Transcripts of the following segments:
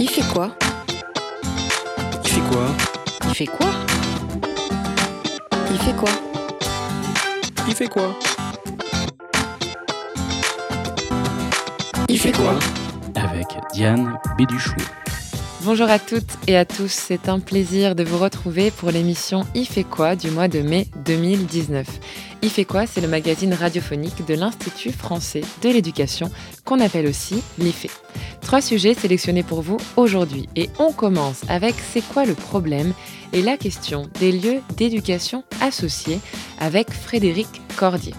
Il fait quoi Il fait quoi Il fait quoi Il fait quoi Il fait quoi Il fait quoi Avec Diane Béduchou. Bonjour à toutes et à tous, c'est un plaisir de vous retrouver pour l'émission Il fait quoi du mois de mai 2019. Il quoi? C'est le magazine radiophonique de l'Institut français de l'éducation qu'on appelle aussi l'IFE. Trois sujets sélectionnés pour vous aujourd'hui et on commence avec C'est quoi le problème? et la question des lieux d'éducation associés avec Frédéric Cordier.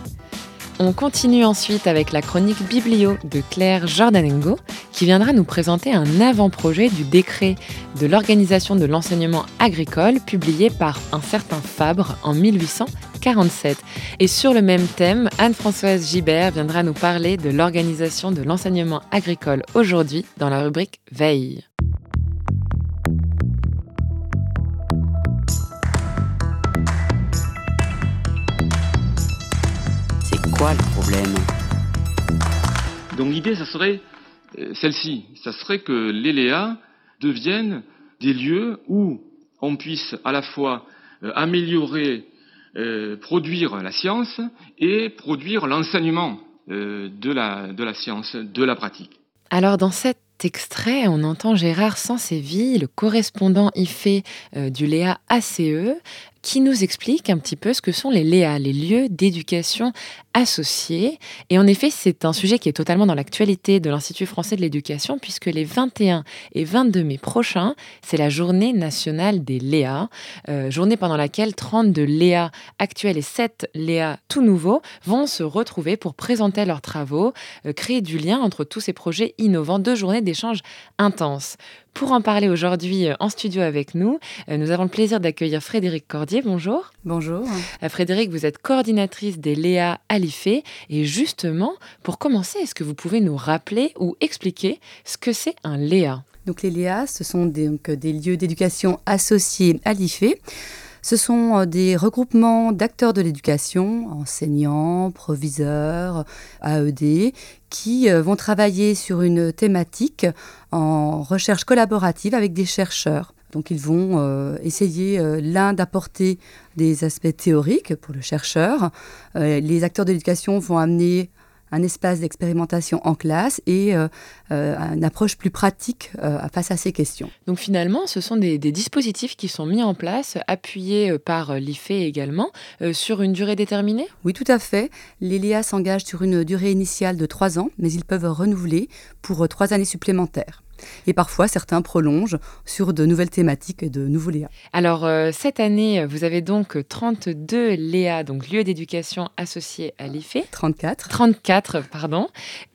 On continue ensuite avec la chronique Biblio de Claire Jordanengo qui viendra nous présenter un avant-projet du décret de l'organisation de l'enseignement agricole publié par un certain Fabre en 1847. Et sur le même thème, Anne-Françoise Gibert viendra nous parler de l'organisation de l'enseignement agricole aujourd'hui dans la rubrique Veille. Quoi le problème Donc l'idée, ça serait euh, celle-ci. Ça serait que les LEA deviennent des lieux où on puisse à la fois euh, améliorer, euh, produire la science et produire l'enseignement de, la, de la science, de la pratique. Alors dans cet extrait, on entend Gérard Sanséville, le correspondant IFE du Léa ACE, qui nous explique un petit peu ce que sont les LEA, les lieux d'éducation associés. Et en effet, c'est un sujet qui est totalement dans l'actualité de l'Institut français de l'éducation, puisque les 21 et 22 mai prochains, c'est la journée nationale des LEA, euh, journée pendant laquelle 32 LEA actuels et 7 LEA tout nouveaux vont se retrouver pour présenter leurs travaux, euh, créer du lien entre tous ces projets innovants, deux journées d'échanges intenses. Pour en parler aujourd'hui euh, en studio avec nous, euh, nous avons le plaisir d'accueillir Frédéric Cordier. Bonjour. Bonjour. Euh, Frédéric, vous êtes coordinatrice des Léa à l'IFE. Et justement, pour commencer, est-ce que vous pouvez nous rappeler ou expliquer ce que c'est un Léa? Donc les Léa, ce sont des, donc, des lieux d'éducation associés à l'IFE. Ce sont des regroupements d'acteurs de l'éducation, enseignants, proviseurs, AED, qui vont travailler sur une thématique en recherche collaborative avec des chercheurs. Donc ils vont euh, essayer euh, l'un d'apporter des aspects théoriques pour le chercheur. Euh, les acteurs de l'éducation vont amener un espace d'expérimentation en classe et euh, euh, une approche plus pratique euh, face à ces questions. Donc finalement, ce sont des, des, dispositifs qui sont mis en place, appuyés par l'IFE également, sur une durée déterminée? Oui, tout à fait. Les LEA s'engagent sur une durée initiale de trois ans, mais ils peuvent renouveler pour trois années supplémentaires. Et parfois, certains prolongent sur de nouvelles thématiques et de nouveaux Léa. Alors, euh, cette année, vous avez donc 32 Léa, donc lieux d'éducation associés à l'IFE. 34. 34, pardon.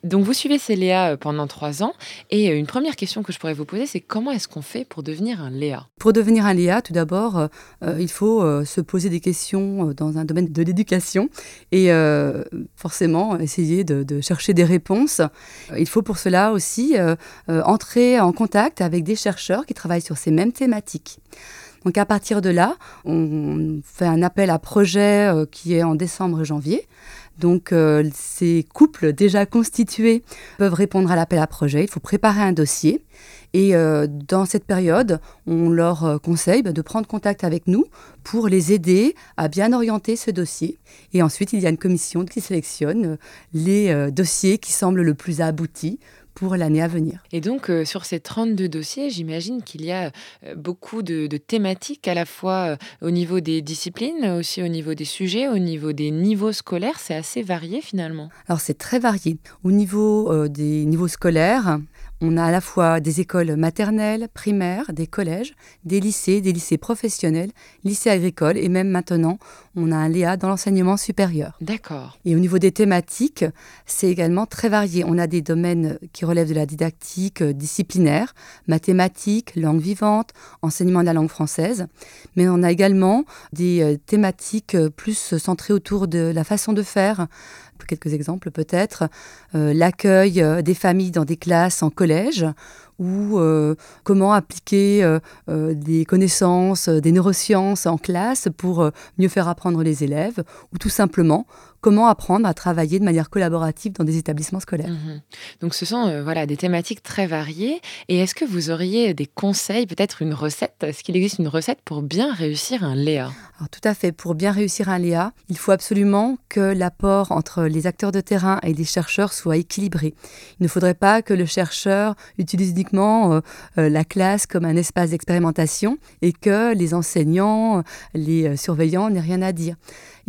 Donc, vous suivez ces Léa pendant trois ans. Et une première question que je pourrais vous poser, c'est comment est-ce qu'on fait pour devenir un Léa? Pour devenir un Léa, tout d'abord, euh, il faut euh, se poser des questions dans un domaine de l'éducation et euh, forcément essayer de, de, chercher des réponses. Il faut pour cela aussi entrer en contact avec des chercheurs qui travaillent sur ces mêmes thématiques. Donc à partir de là, on fait un appel à projet euh, qui est en décembre janvier. Donc euh, ces couples déjà constitués peuvent répondre à l'appel à projet. Il faut préparer un dossier. Et euh, dans cette période, on leur conseille de prendre contact avec nous pour les aider à bien orienter ce dossier. Et ensuite, il y a une commission qui sélectionne les dossiers qui semblent le plus aboutis pour l'année à venir. Et donc, euh, sur ces 32 dossiers, j'imagine qu'il y a euh, beaucoup de, de, thématiques à la fois euh, au niveau des disciplines, aussi au niveau des sujets, au niveau des niveaux scolaires. C'est assez varié finalement. Alors, c'est très varié. Au niveau euh, des niveaux scolaires, on a à la fois des écoles maternelles, primaires, des collèges, des lycées, des lycées professionnels, lycées agricoles et même maintenant, on a un Léa dans l'enseignement supérieur. D'accord. Et au niveau des thématiques, c'est également très varié. On a des domaines qui relèvent de la didactique disciplinaire, mathématiques, langue vivante, enseignement de la langue française, mais on a également des thématiques plus centrées autour de la façon de faire, quelques exemples peut-être, euh, l'accueil des familles dans des classes en collège ou comment appliquer des connaissances, des neurosciences en classe pour mieux faire apprendre les élèves, ou tout simplement comment apprendre à travailler de manière collaborative dans des établissements scolaires. Mhm. Donc ce sont euh, voilà des thématiques très variées. Et est-ce que vous auriez des conseils, peut-être une recette? Est-ce qu'il existe une recette pour bien réussir un Léa? Alors, Tout à fait. Pour bien réussir un Léa, il faut absolument que l'apport entre les acteurs de terrain et les chercheurs soit équilibré. Il ne faudrait pas que le chercheur utilise uniquement euh, euh, la classe comme un espace d'expérimentation et que les enseignants, les surveillants n'aient rien à dire.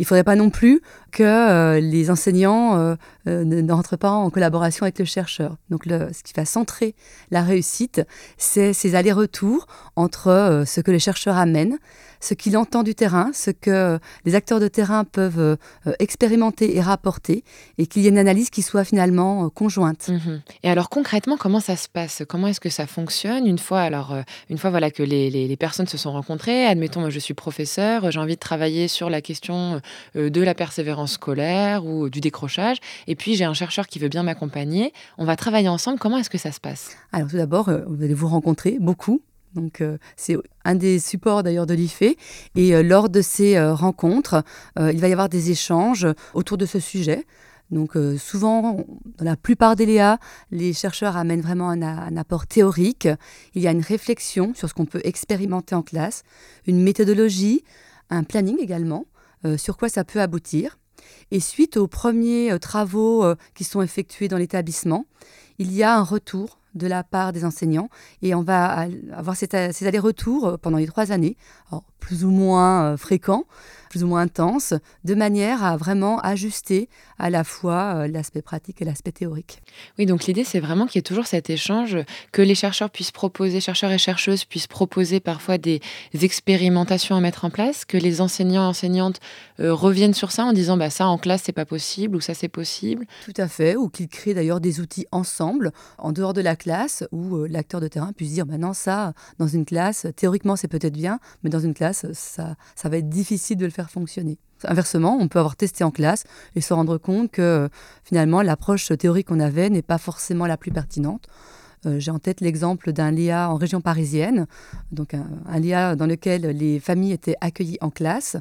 Il ne faudrait pas non plus que euh, les enseignants euh, euh, ne, rentrent pas en collaboration avec le chercheur. Donc ce qui va centrer la réussite, c'est ces allers-retours entre ce que le chercheur amène, ce qu'il entend du terrain, ce que les acteurs de terrain peuvent euh, expérimenter et rapporter, et qu'il y ait une analyse qui soit finalement euh, conjointe. Mhm. Et alors concrètement, comment ça se passe? Comment est-ce que ça fonctionne? Une fois alors euh, une fois voilà que les, les, personnes se sont rencontrées Admettons, moi, je suis professeur, j'ai envie de travailler sur la question de la persévérance scolaire ou du décrochage, et puis j'ai un chercheur qui veut bien m'accompagner. On va travailler ensemble. Comment est-ce que ça se passe? Alors tout d'abord, vous allez vous rencontrer beaucoup donc euh, c'est un des supports d'ailleurs de l'IFE. Et euh, lors de ces euh, rencontres, il va y avoir des échanges autour de ce sujet. Donc souvent, dans la plupart des Léa, les chercheurs amènent vraiment un, apport théorique. Il y a une réflexion sur ce qu'on peut expérimenter en classe, une méthodologie, un planning également, sur quoi ça peut aboutir. Et suite aux premiers travaux qui sont effectués dans l'établissement, il y a un retour de la part des enseignants et on va avoir ces, allers-retours pendant les trois années, plus ou moins euh, fréquents, plus ou moins intense, de manière à vraiment ajuster à la fois euh, l'aspect pratique et l'aspect théorique. Oui, donc l'idée, c'est vraiment qu'il y ait toujours cet échange, que les chercheurs puissent proposer, chercheurs et chercheuses puissent proposer parfois des expérimentations à mettre en place, que les enseignants et enseignantes euh, reviennent sur ça en disant bah, ça en classe, c'est pas possible ou ça, c'est possible. Tout à fait, ou qu'ils créent d'ailleurs des outils ensemble, en dehors de la classe, où euh, l'acteur de terrain puisse dire maintenant, bah, ça, dans une classe, théoriquement, c'est peut-être bien, mais dans une classe, ça, ça va être difficile de le faire fonctionner. Inversement, on peut avoir testé en classe et se rendre compte que finalement l'approche théorique qu'on avait n'est pas forcément la plus pertinente. Euh, j'ai en tête l'exemple d'un LIA en région parisienne, donc un, un, LIA dans lequel les familles étaient accueillies en classe.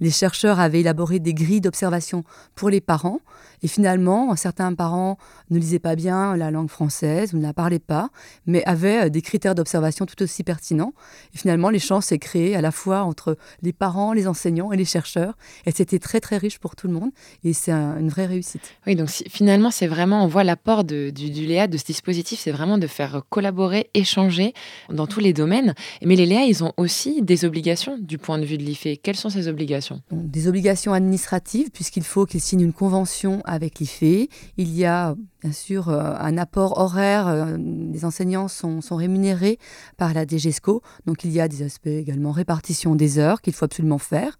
Les chercheurs avaient élaboré des grilles d'observation pour les parents et finalement, certains parents ne lisaient pas bien la langue française ou ne la parlaient pas, mais avaient euh, des critères d'observation tout aussi pertinents. Et finalement, l'échange s'est créé à la fois entre les parents, les enseignants et les chercheurs. Et c'était très, très riche pour tout le monde. Et c'est une vraie réussite. Oui, donc finalement, c'est vraiment, on voit l'apport du, du Léa, de ce dispositif, c'est vraiment de faire collaborer, échanger dans tous les domaines. Mais les Léa, ils ont aussi des obligations du point de vue de l'IFE. Quelles sont ces obligations? Des obligations administratives, puisqu'il faut qu'ils signent une convention avec l'IFE. Il y a bien sûr euh, un apport horaire. Euh, les enseignants sont, rémunérés par la DGESCO. Donc il y a des aspects également répartition des heures qu'il faut absolument faire.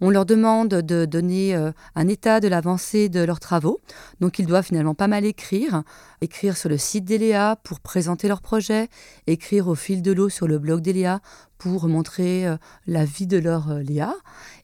On leur demande de donner euh, un état de l'avancée de leurs travaux. Donc ils doivent finalement pas mal écrire. Écrire sur le site d'Eléa pour présenter leur projet. Écrire au fil de l'eau sur le blog d'Eléa pour montrer la vie de leur Léa.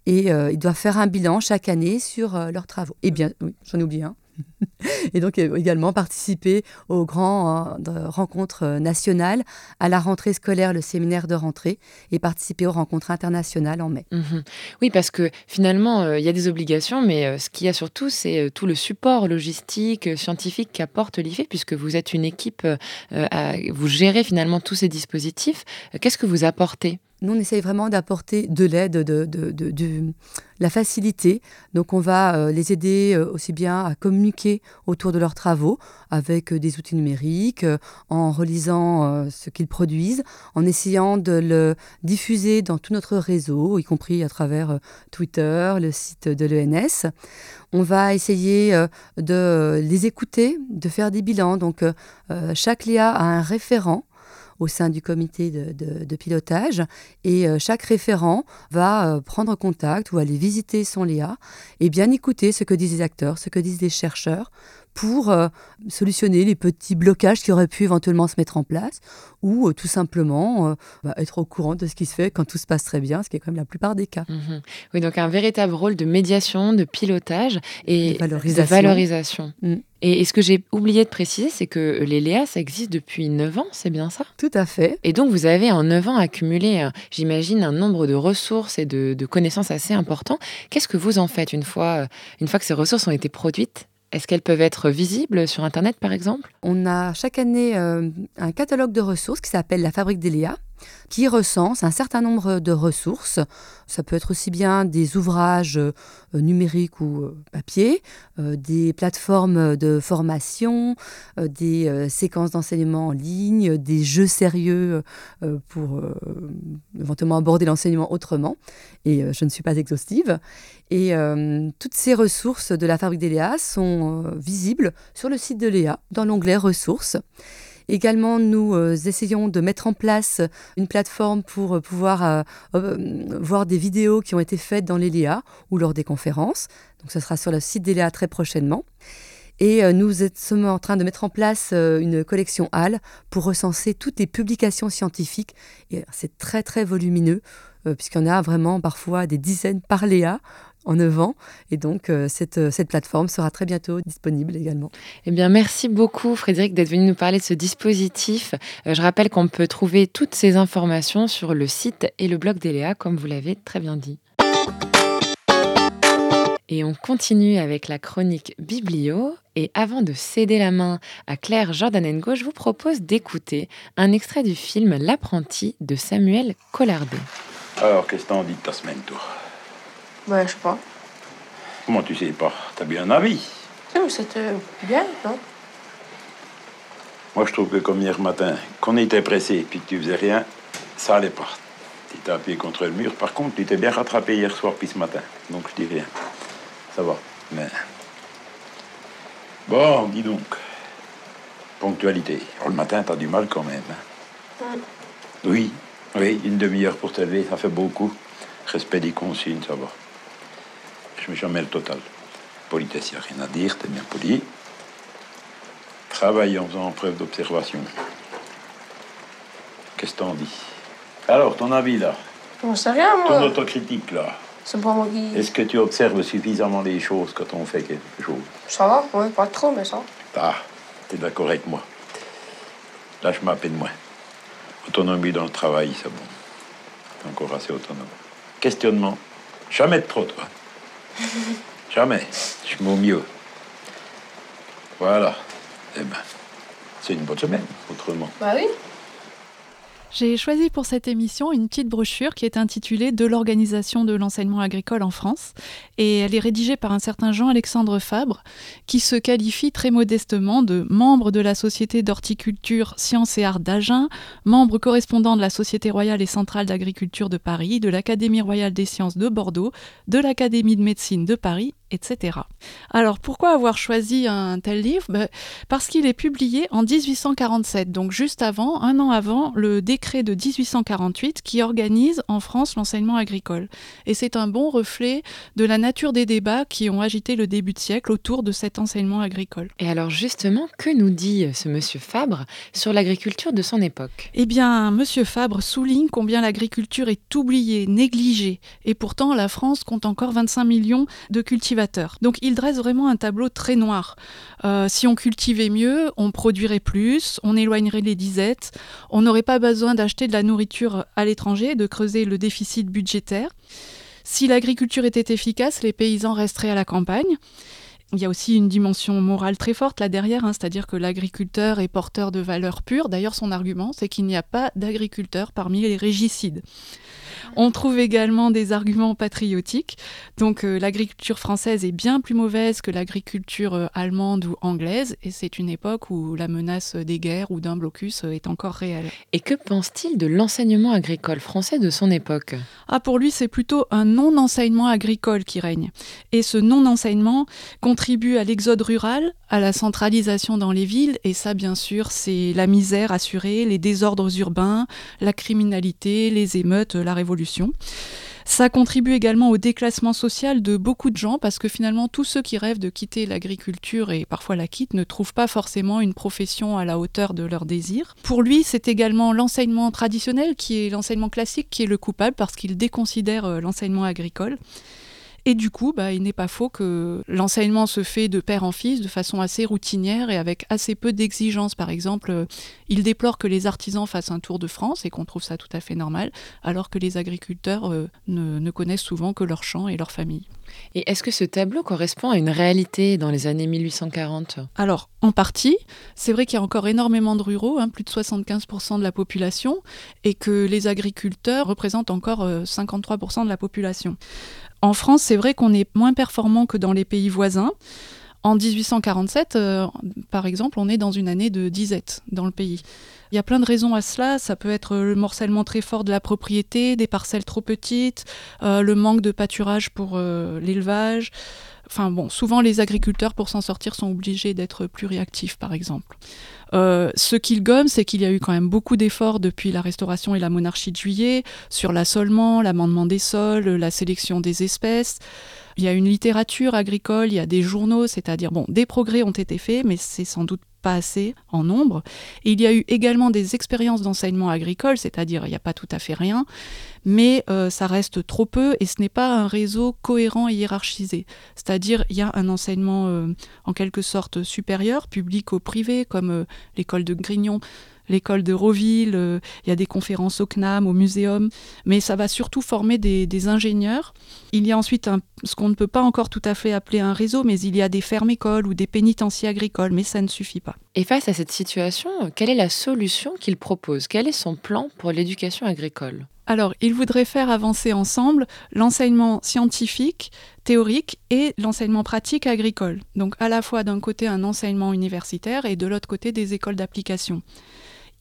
Et ils doivent faire un bilan chaque année sur leurs travaux. Et bien, oui, j'en ai oublié un. et donc euh, également participer aux grandes euh, rencontres euh, nationales, à la rentrée scolaire, le séminaire de rentrée, et participer aux rencontres internationales en mai. Mhm. Oui, parce que finalement, il y a des obligations, mais ce qu'il y a surtout, c'est tout le support logistique, scientifique qu'apporte l'IFE, puisque vous êtes une équipe, vous gérez finalement tous ces dispositifs. Qu'est-ce que vous apportez? Nous, on essaye vraiment d'apporter de l'aide, de, de, la facilité. Donc, on va euh, les aider euh, aussi bien à communiquer autour de leurs travaux avec euh, des outils numériques, en relisant ce qu'ils produisent, en essayant de le diffuser dans tout notre réseau, y compris à travers Twitter, le site de l'ENS. On va essayer de les écouter, de faire des bilans. Donc, chaque LIA a un référent au sein du comité de, pilotage. Et euh, chaque référent va euh, prendre contact ou aller visiter son Léa et bien écouter ce que disent les acteurs, ce que disent les chercheurs pour euh, solutionner les petits blocages qui auraient pu éventuellement se mettre en place ou euh, tout simplement euh, bah, être au courant de ce qui se fait quand tout se passe très bien, ce qui est quand même la plupart des cas. Mhm. Oui, donc un véritable rôle de médiation, de pilotage et De valorisation. de valorisation. Mm. Et, ce que j'ai oublié de préciser, c'est que les Léa, ça existe depuis 9 ans, c'est bien ça? Tout à fait. Et donc, vous avez en 9 ans accumulé, j'imagine, un nombre de ressources et de, de connaissances assez important. Qu'est-ce que vous en faites une fois, une fois que ces ressources ont été produites? Est-ce qu'elles peuvent être visibles sur Internet, par exemple? On a chaque année euh, un catalogue de ressources qui s'appelle la Fabrique d'Eléa, qui recense un certain nombre de ressources. Ça peut être aussi bien des ouvrages euh, numériques ou euh, papier, euh, des plateformes de formation, des séquences d'enseignement en ligne, des jeux sérieux pour éventuellement aborder l'enseignement autrement. Et je ne suis pas exhaustive. Et toutes ces ressources de la Fabrique d'Eléa sont euh, visibles sur le site de Léa, dans l'onglet Ressources. Également, nous euh, essayons de mettre en place une plateforme pour euh, pouvoir euh, voir des vidéos qui ont été faites dans les Léa ou lors des conférences. Donc, ce sera sur le site des Léa très prochainement. Et nous sommes en train de mettre en place une collection HAL pour recenser toutes les publications scientifiques. C'est très, très volumineux, puisqu'il y en a vraiment parfois des dizaines par Léa en 9 ans. Et donc, euh, cette, euh, cette plateforme sera très bientôt disponible également. Eh bien, merci beaucoup, Frédéric, d'être venu nous parler de ce dispositif. Euh, je rappelle qu'on peut trouver toutes ces informations sur le site et le blog d'Eléa, comme vous l'avez très bien dit. Et on continue avec la chronique Biblio. Et avant de céder la main à Claire Jordanengo, je vous propose d'écouter un extrait du film L'apprenti de Samuel Collardet. Alors, qu'est-ce que t'en dis de ta semaine, toi? Ouais, je sais pas. Comment tu sais pas? T'as bien un avis c'était bien, non? Moi, je trouve que comme hier matin, qu'on était pressé puis que tu faisais rien, ça allait pas. Tu t'es appuyé contre le mur. Par contre, tu t'es bien rattrapé hier soir puis ce matin. Donc, je dis rien. Ça va. Mais. Bon, dis donc. Ponctualité. Oh, le matin, t'as du mal quand même. hein? Oui, oui, une demi-heure pour te lever, ça fait beaucoup. Respect des consignes, ça va. Je me jamais le total. Politesse, il n'y a rien à dire, t'es bien poli. Travaille en faisant preuve d'observation. Qu'est-ce que t'en dis? Alors, ton avis là, On sait rien, ton moi. autocritique là, C'est pas moi qui. est-ce que tu observes suffisamment les choses quand on fait quelque chose? Ça va, ouais, pas trop, mais ça. Ah, t'es d'accord avec moi. Là, je m'appelle moins. Autonomie dans le travail, c'est bon. T'es encore assez autonome. Questionnement. Jamais de trop, toi. Jamais. Je m'au mieux. Voilà. Eh ben, c'est une bonne semaine, autrement. Bah oui. J'ai choisi pour cette émission une petite brochure qui est intitulée De l'organisation de l'enseignement agricole en France. Et elle est rédigée par un certain Jean-Alexandre Fabre qui se qualifie très modestement de membre de la Société d'horticulture, sciences et arts d'Agen, membre correspondant de la Société royale et centrale d'agriculture de Paris, de l'Académie royale des sciences de Bordeaux, de l'Académie de médecine de Paris, etc. Alors pourquoi avoir choisi un tel livre? Ben, Parce qu'il est publié en 1847, donc juste avant, un an avant, le décret de 1848 qui organise en France l'enseignement agricole. Et c'est un bon reflet de la nature des débats qui ont agité le début de siècle autour de cet enseignement agricole. Et alors justement, que nous dit ce monsieur Fabre sur l'agriculture de son époque? Eh bien, Monsieur Fabre souligne combien l'agriculture est oubliée, négligée, et pourtant la France compte encore 25 millions de cultivateurs. Donc il dresse vraiment un tableau très noir. Euh, si on cultivait mieux, on produirait plus, on éloignerait les disettes, on n'aurait pas besoin d'acheter de la nourriture à l'étranger, de creuser le déficit budgétaire. Si l'agriculture était efficace, les paysans resteraient à la campagne. Il y a aussi une dimension morale très forte là derrière, hein, c'est-à-dire que l'agriculteur est porteur de valeurs pures. D'ailleurs, son argument, c'est qu'il n'y a pas d'agriculteurs parmi les régicides. On trouve également des arguments patriotiques. Donc euh, l'agriculture française est bien plus mauvaise que l'agriculture euh, allemande ou anglaise, et c'est une époque où la menace des guerres ou d'un blocus euh, est encore réelle. Et que pense-t-il de l'enseignement agricole français de son époque? Ah, pour lui, c'est plutôt un non-enseignement agricole qui règne. Et ce non-enseignement contribue à l'exode rural, à la centralisation dans les villes, et ça, bien sûr, c'est la misère assurée, les désordres urbains, la criminalité, les émeutes, la révolution. Ça contribue également au déclassement social de beaucoup de gens parce que finalement tous ceux qui rêvent de quitter l'agriculture et parfois la quittent ne trouvent pas forcément une profession à la hauteur de leurs désirs. Pour lui, c'est également l'enseignement traditionnel qui est l'enseignement classique qui est le coupable parce qu'il déconsidère euh, l'enseignement agricole. Et du coup, bah, il n'est pas faux que l'enseignement se fait de père en fils de façon assez routinière et avec assez peu d'exigences. Par exemple, euh, il déplore que les artisans fassent un tour de France et qu'on trouve ça tout à fait normal, alors que les agriculteurs euh, ne, ne connaissent souvent que leur champ et leur famille. Et est-ce que ce tableau correspond à une réalité dans les années 1840 Alors, en partie, c'est vrai qu'il y a encore énormément de ruraux, hein, plus de 75% de la population, et que les agriculteurs représentent encore euh, 53% de la population. En France, c'est vrai qu'on est moins performant que dans les pays voisins. En 1847, euh, par exemple, on est dans une année de disette dans le pays. Il y a plein de raisons à cela. Ça peut être le morcellement très fort de la propriété, des parcelles trop petites, euh, le manque de pâturage pour euh, l'élevage. Enfin bon, souvent les agriculteurs, pour s'en sortir, sont obligés d'être plus réactifs, par exemple. Euh, ce qu'il gomme, c'est qu'il y a eu quand même beaucoup d'efforts depuis la Restauration et la monarchie de Juillet sur l'assolement, l'amendement des sols, la sélection des espèces. Il y a une littérature agricole, il y a des journaux, c'est-à-dire, bon, des progrès ont été faits, mais c'est sans doute pas assez en nombre. Et il y a eu également des expériences d'enseignement agricole, c'est-à-dire il n'y a pas tout à fait rien, mais euh, ça reste trop peu et ce n'est pas un réseau cohérent et hiérarchisé. C'est-à-dire il y a un enseignement euh, en quelque sorte supérieur, public au privé, comme euh, l'école de Grignon l'école de Roville, euh, il y a des conférences au CNAM, au muséum, mais ça va surtout former des, des ingénieurs. Il y a ensuite un, ce qu'on ne peut pas encore tout à fait appeler un réseau, mais il y a des fermes-écoles ou des pénitenciers agricoles, mais ça ne suffit pas. Et face à cette situation, quelle est la solution qu'il propose? Quel est son plan pour l'éducation agricole? Alors, il voudrait faire avancer ensemble l'enseignement scientifique, théorique et l'enseignement pratique agricole. Donc, à la fois d'un côté un enseignement universitaire et de l'autre côté des écoles d'application.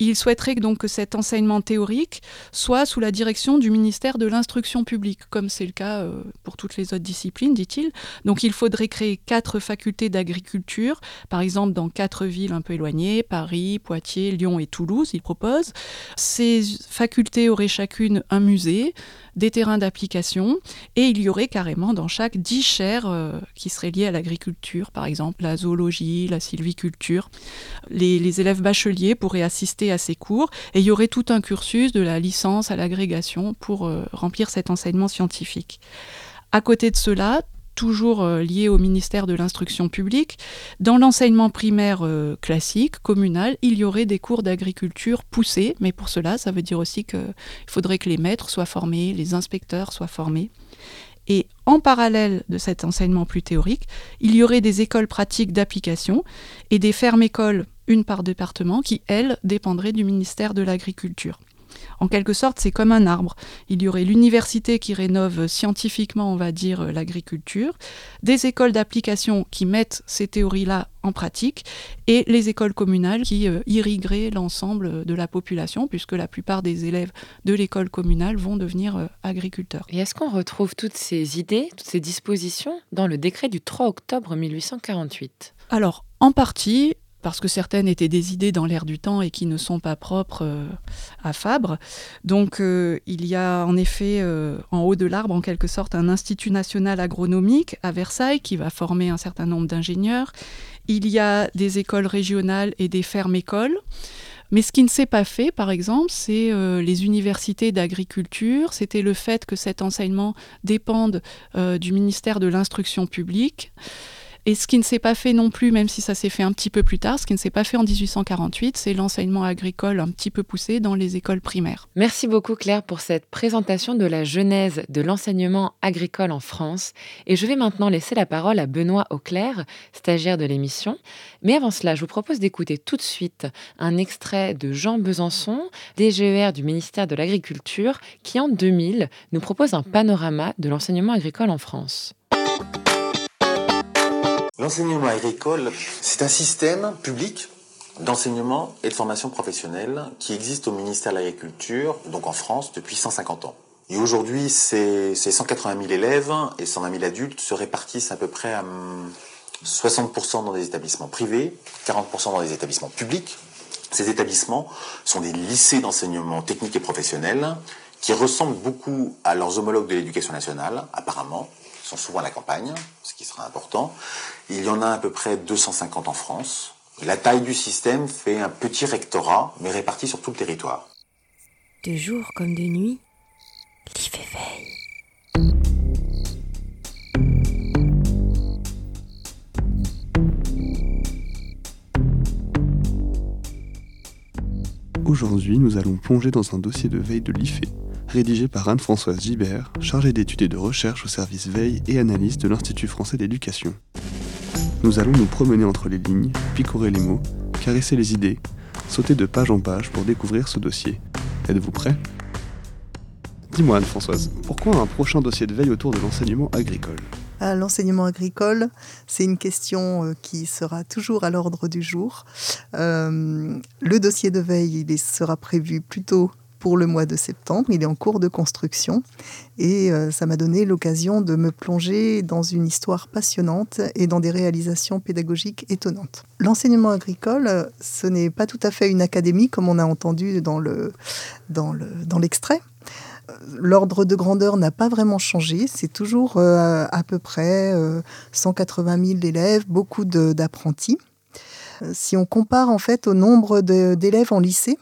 Il souhaiterait donc que cet enseignement théorique soit sous la direction du ministère de l'Instruction publique, comme c'est le cas euh, pour toutes les autres disciplines, dit-il. Donc il faudrait créer quatre facultés d'agriculture, par exemple dans quatre villes un peu éloignées, Paris, Poitiers, Lyon et Toulouse, il propose. Ces facultés auraient chacune un musée, des terrains d'application, et il y aurait carrément dans chaque dix chaires euh, qui seraient liées à l'agriculture, par exemple la zoologie, la sylviculture. Les, les élèves bacheliers pourraient assister à ces cours, et il y aurait tout un cursus de la licence à l'agrégation pour euh, remplir cet enseignement scientifique. À côté de cela, toujours euh, lié au ministère de l'instruction publique, dans l'enseignement primaire euh, classique, communal, il y aurait des cours d'agriculture poussés, mais pour cela, ça veut dire aussi qu'il faudrait que les maîtres soient formés, les inspecteurs soient formés. Et en parallèle de cet enseignement plus théorique, il y aurait des écoles pratiques d'application et des fermes-écoles, une par département, qui, elles, dépendraient du ministère de l'Agriculture. En quelque sorte, c'est comme un arbre. Il y aurait l'université qui rénove scientifiquement, on va dire, l'agriculture, des écoles d'application qui mettent ces théories-là en pratique, et les écoles communales qui euh, irrigueraient l'ensemble de la population, puisque la plupart des élèves de l'école communale vont devenir euh, agriculteurs. Et est-ce qu'on retrouve toutes ces idées, toutes ces dispositions dans le décret du 3 octobre 1848 Alors, en partie, parce que certaines étaient des idées dans l'air du temps et qui ne sont pas propres euh, à Fabre. Donc euh, il y a en effet euh, en haut de l'arbre en quelque sorte un institut national agronomique à Versailles qui va former un certain nombre d'ingénieurs. Il y a des écoles régionales et des fermes-écoles. Mais ce qui ne s'est pas fait, par exemple, c'est les universités d'agriculture, c'était le fait que cet enseignement dépende du ministère de l'instruction publique. Et ce qui ne s'est pas fait non plus, même si ça s'est fait un petit peu plus tard, ce qui ne s'est pas fait en 1848, c'est l'enseignement agricole un petit peu poussé dans les écoles primaires. Merci beaucoup Claire pour cette présentation de la genèse de l'enseignement agricole en France. Et je vais maintenant laisser la parole à Benoît Auclair, stagiaire de l'émission. Mais avant cela, je vous propose d'écouter tout de suite un extrait de Jean Besançon, DGER du ministère de l'Agriculture, qui en 2000 nous propose un panorama de l'enseignement agricole en France. L'enseignement agricole, c'est un système public d'enseignement et de formation professionnelle qui existe au ministère de l'Agriculture, donc en France, depuis 150 ans. Et aujourd'hui, ces 180 000 élèves et 120 000 adultes se répartissent à peu près à 60% dans des établissements privés, 40% dans des établissements publics. Ces établissements sont des lycées d'enseignement technique et professionnel qui ressemblent beaucoup à leurs homologues de l'éducation nationale, apparemment, sont souvent à la campagne, ce qui sera important. Il y en a à peu près 250 en France. La taille du système fait un petit rectorat, mais réparti sur tout le territoire. De jour comme de nuit, l'IFE veille. Aujourd'hui, nous allons plonger dans un dossier de veille de l'IFE, rédigé par Anne-Françoise Gibert, chargée d'études et de recherche au service veille et analyse de l'Institut français d'éducation. Nous allons nous promener entre les lignes, picorer les mots, caresser les idées, sauter de page en page pour découvrir ce dossier. Êtes-vous prêts? Dis-moi Anne-Françoise, pourquoi un prochain dossier de veille autour de l'enseignement agricole? Ah, L'enseignement agricole, c'est une question euh, qui sera toujours à l'ordre du jour. Euh, le dossier de veille, il sera prévu plutôt pour le mois de septembre. Il est en cours de construction et euh, ça m'a donné l'occasion de me plonger dans une histoire passionnante et dans des réalisations pédagogiques étonnantes. L'enseignement agricole, ce n'est pas tout à fait une académie comme on a entendu dans le dans le dans l'extrait. L'ordre de grandeur n'a pas vraiment changé. C'est toujours euh, à peu près euh, 180 000 élèves, beaucoup d'apprentis. Si on compare en fait au nombre d'élèves en lycée,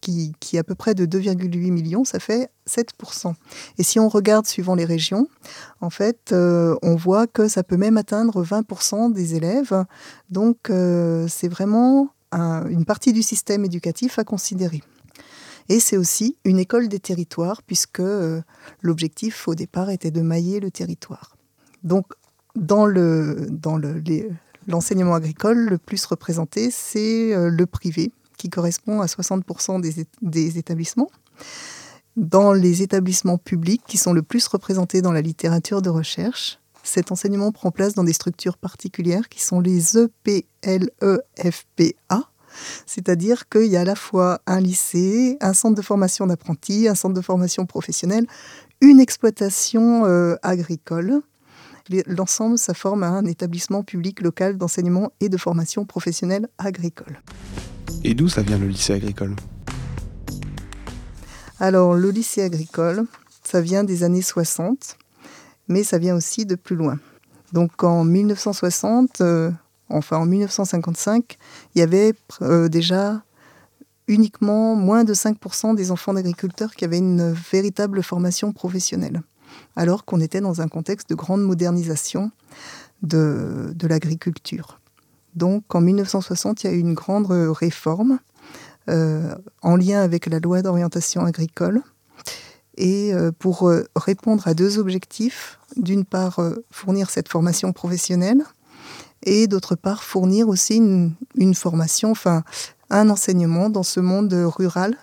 qui, est à peu près de 2,8 millions, ça fait 7%. Et si on regarde suivant les régions, en fait, euh, on voit que ça peut même atteindre 20% des élèves. Donc, euh, c'est vraiment un, une partie du système éducatif à considérer. Et c'est aussi une école des territoires, puisque euh, l'objectif au départ était de mailler le territoire. Donc, dans le, dans le, l'enseignement agricole, le plus représenté, c'est le privé, qui correspond à 60% des, établissements. Dans les établissements publics, qui sont le plus représentés dans la littérature de recherche, cet enseignement prend place dans des structures particulières qui sont les EPLEFPA, c'est-à-dire qu'il y a à la fois un lycée, un centre de formation d'apprentis, un centre de formation professionnelle, une exploitation euh, agricole. L'ensemble, ça forme un établissement public local d'enseignement et de formation professionnelle agricole. Et d'où ça vient le lycée agricole? Alors, le lycée agricole, ça vient des années 60, mais ça vient aussi de plus loin. Donc en 1960, euh, enfin en 1955, il y avait euh, déjà uniquement moins de 5% des enfants d'agriculteurs qui avaient une véritable formation professionnelle, alors qu'on était dans un contexte de grande modernisation de, l'agriculture. Donc en 1960, il y a eu une grande réforme euh, en lien avec la loi d'orientation agricole et euh, pour euh, répondre à deux objectifs. D'une part, fournir cette formation professionnelle et d'autre part, fournir aussi une, une, formation, enfin un enseignement dans ce monde rural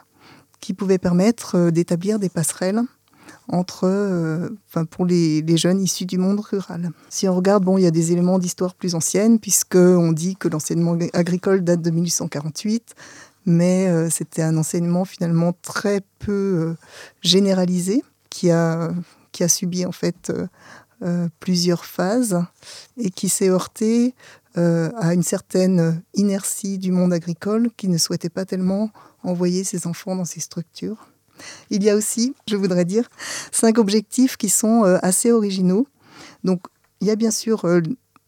qui pouvait permettre d'établir des passerelles entre, euh, pour les, jeunes issus du monde rural. Si on regarde, bon, il y a des éléments d'histoire plus anciennes, puisque on dit que l'enseignement agricole date de 1848, mais euh, c'était un enseignement finalement très peu euh, généralisé, qui a, qui a subi en fait plusieurs phases et qui s'est heurté à une certaine inertie du monde agricole qui ne souhaitait pas tellement envoyer ses enfants dans ces structures. Il y a aussi, je voudrais dire, cinq objectifs qui sont assez originaux. Donc, il y a bien sûr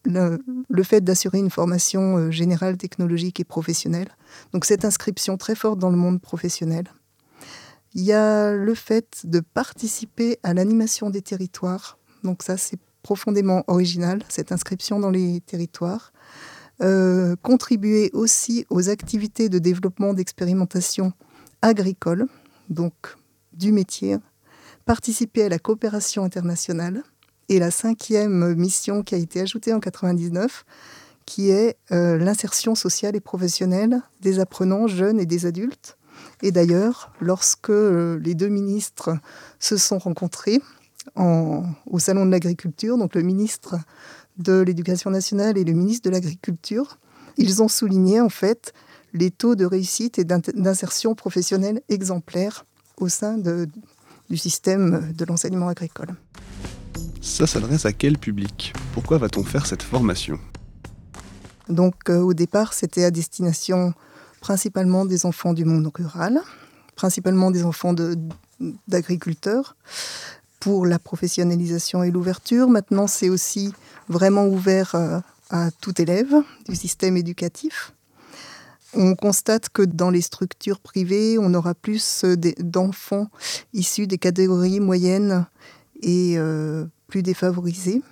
le, le, fait d'assurer une formation générale, technologique et professionnelle. Donc, cette inscription très forte dans le monde professionnel. Il y a le fait de participer à l'animation des territoires. Donc, ça, c'est profondément original, cette inscription dans les territoires. Euh, contribuer aussi aux activités de développement d'expérimentation agricole donc du métier, participer à la coopération internationale. Et la cinquième mission qui a été ajoutée en 99, qui est euh, l'insertion sociale et professionnelle des apprenants jeunes et des adultes. Et d'ailleurs, lorsque euh, les deux ministres se sont rencontrés en, au Salon de l'Agriculture, donc le ministre de l'Éducation nationale et le ministre de l'Agriculture, ils ont souligné en fait les taux de réussite et d'insertion professionnelle exemplaires au sein de, du système de l'enseignement agricole. Ça s'adresse à quel public? Pourquoi va-t-on faire cette formation? Donc euh, au départ, c'était à destination principalement des enfants du monde rural, principalement des enfants de d'agriculteurs pour la professionnalisation et l'ouverture. Maintenant, c'est aussi vraiment ouvert euh, à tout élève du système éducatif. On constate que dans les structures privées, on aura plus euh, d'enfants issus des catégories moyennes et euh, plus défavorisées.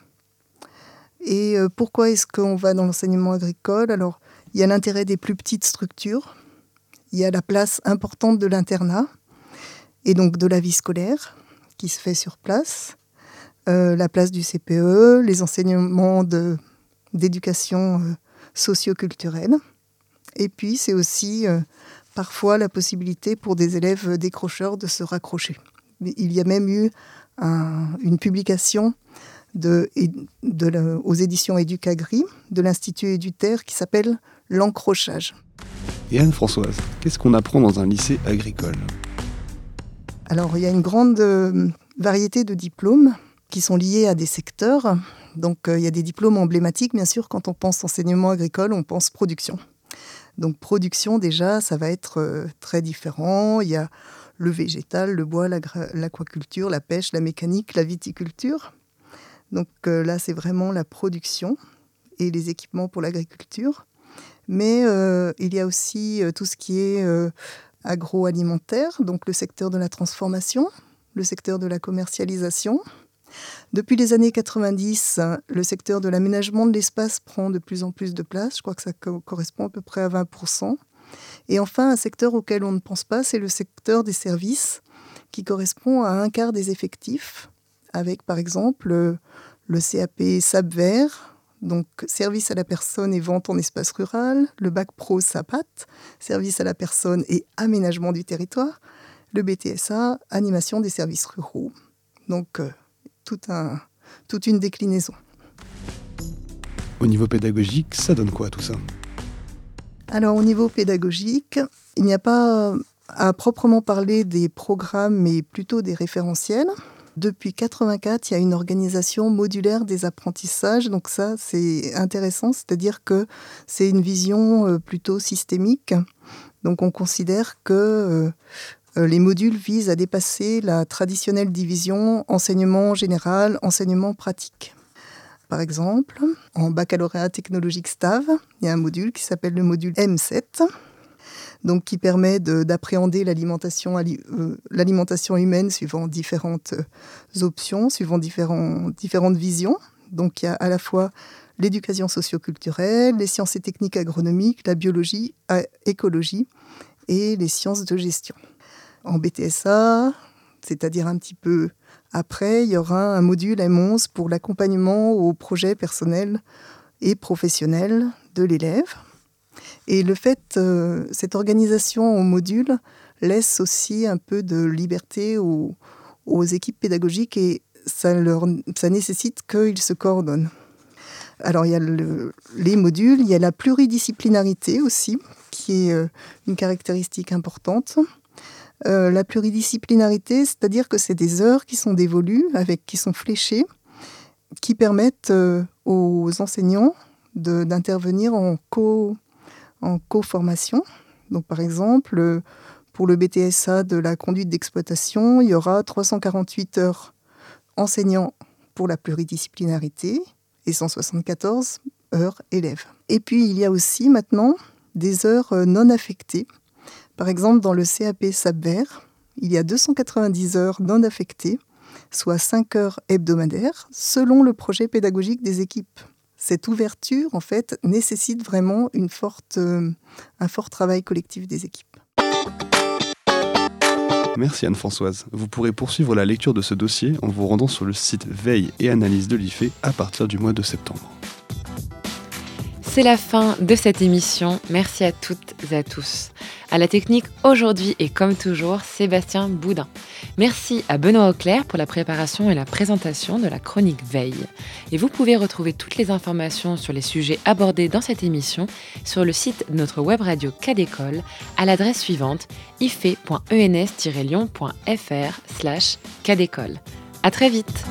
Et pourquoi est-ce qu'on va dans l'enseignement agricole? Alors, il y a l'intérêt des plus petites structures, il y a la place importante de l'internat et donc de la vie scolaire qui se fait sur place, euh, la place du CPE, les enseignements d'éducation euh, socio-culturelle. Et puis, c'est aussi euh, parfois la possibilité pour des élèves décrocheurs de se raccrocher. Il y a même eu une publication de, de aux éditions Éducagri de l'Institut Éduterre qui s'appelle L'encrochage. Et Anne-Françoise, qu'est-ce qu'on apprend dans un lycée agricole? Alors, il y a une grande euh, variété de diplômes qui sont liés à des secteurs. Donc, euh, il y a des diplômes emblématiques, bien sûr, quand on pense enseignement agricole, on pense production. Donc, production, déjà, ça va être euh, très différent. Il y a le végétal, le bois, l'aquaculture, la pêche, la mécanique, la viticulture. Donc là, c'est vraiment la production et les équipements pour l'agriculture. Mais il y a aussi tout ce qui est agroalimentaire, donc le secteur de la transformation, le secteur de la commercialisation. Depuis les années 90, le secteur de l'aménagement de l'espace prend de plus en plus de place. Je crois que ça correspond à peu près à 20%. Et enfin, un secteur auquel on ne pense pas, c'est le secteur des services, qui correspond à un quart des effectifs, avec par exemple le CAP SAP donc service à la personne et vente en espace rural, le bac pro SAPAT, service à la personne et aménagement du territoire, le BTSA, animation des services ruraux. Donc euh, tout un, toute une déclinaison. Au niveau pédagogique, ça donne quoi tout ça? Alors au niveau pédagogique, il n'y a pas à proprement parler des programmes, mais plutôt des référentiels. Depuis 84, il y a une organisation modulaire des apprentissages. Donc ça, c'est intéressant, c'est-à-dire que c'est une vision euh, plutôt systémique. Donc on considère que euh, euh, les modules visent à dépasser la traditionnelle division enseignement général, enseignement pratique. Par exemple, en baccalauréat technologique STAV, il y a un module qui s'appelle le module M7 donc qui permet d'appréhender l'alimentation euh, l'alimentation humaine suivant différentes euh, options, suivant différentes visions. Donc il y a à la fois l'éducation socioculturelle, les sciences et techniques agronomiques, la biologie, l'écologie et les sciences de gestion. En BTSA, c'est-à-dire un petit peu après, il y aura un module M11 pour l'accompagnement au projet personnel et professionnel de l'élève. Et le fait, euh, cette organisation en module laisse aussi un peu de liberté aux, équipes pédagogiques et ça, leur, ça nécessite qu'ils se coordonnent. Alors il y a les modules, il y a la pluridisciplinarité aussi, qui est euh, une caractéristique importante. Euh, la pluridisciplinarité, c'est-à-dire que c'est des heures qui sont dévolues, avec, qui sont fléchées, qui permettent aux enseignants d'intervenir en co en co-formation. Donc, par exemple, pour le BTSA de la conduite d'exploitation, il y aura 348 heures enseignants pour la pluridisciplinarité et 174 heures élèves. Et puis, il y a aussi maintenant des heures euh, non affectées. Par exemple, dans le CAP SAPVER, il y a 290 heures non affectées, soit 5 heures hebdomadaires, selon le projet pédagogique des équipes cette ouverture, en fait, nécessite vraiment euh, un fort travail collectif des équipes. Merci Anne-Françoise. Vous pourrez poursuivre la lecture de ce dossier en vous rendant sur le site Veille et Analyse de l'IFE à partir du mois de septembre. C'est la fin de cette émission. Merci à toutes et à tous. À la technique aujourd'hui et comme toujours, Sébastien Boudin. Merci à Benoît Auclair pour la préparation et la présentation de la chronique Veille. Et vous pouvez retrouver toutes les informations sur les sujets abordés dans cette émission sur le site de notre web radio Cadécole à l'adresse suivante ife.ens-lyon.fr slash cadécole. À très vite!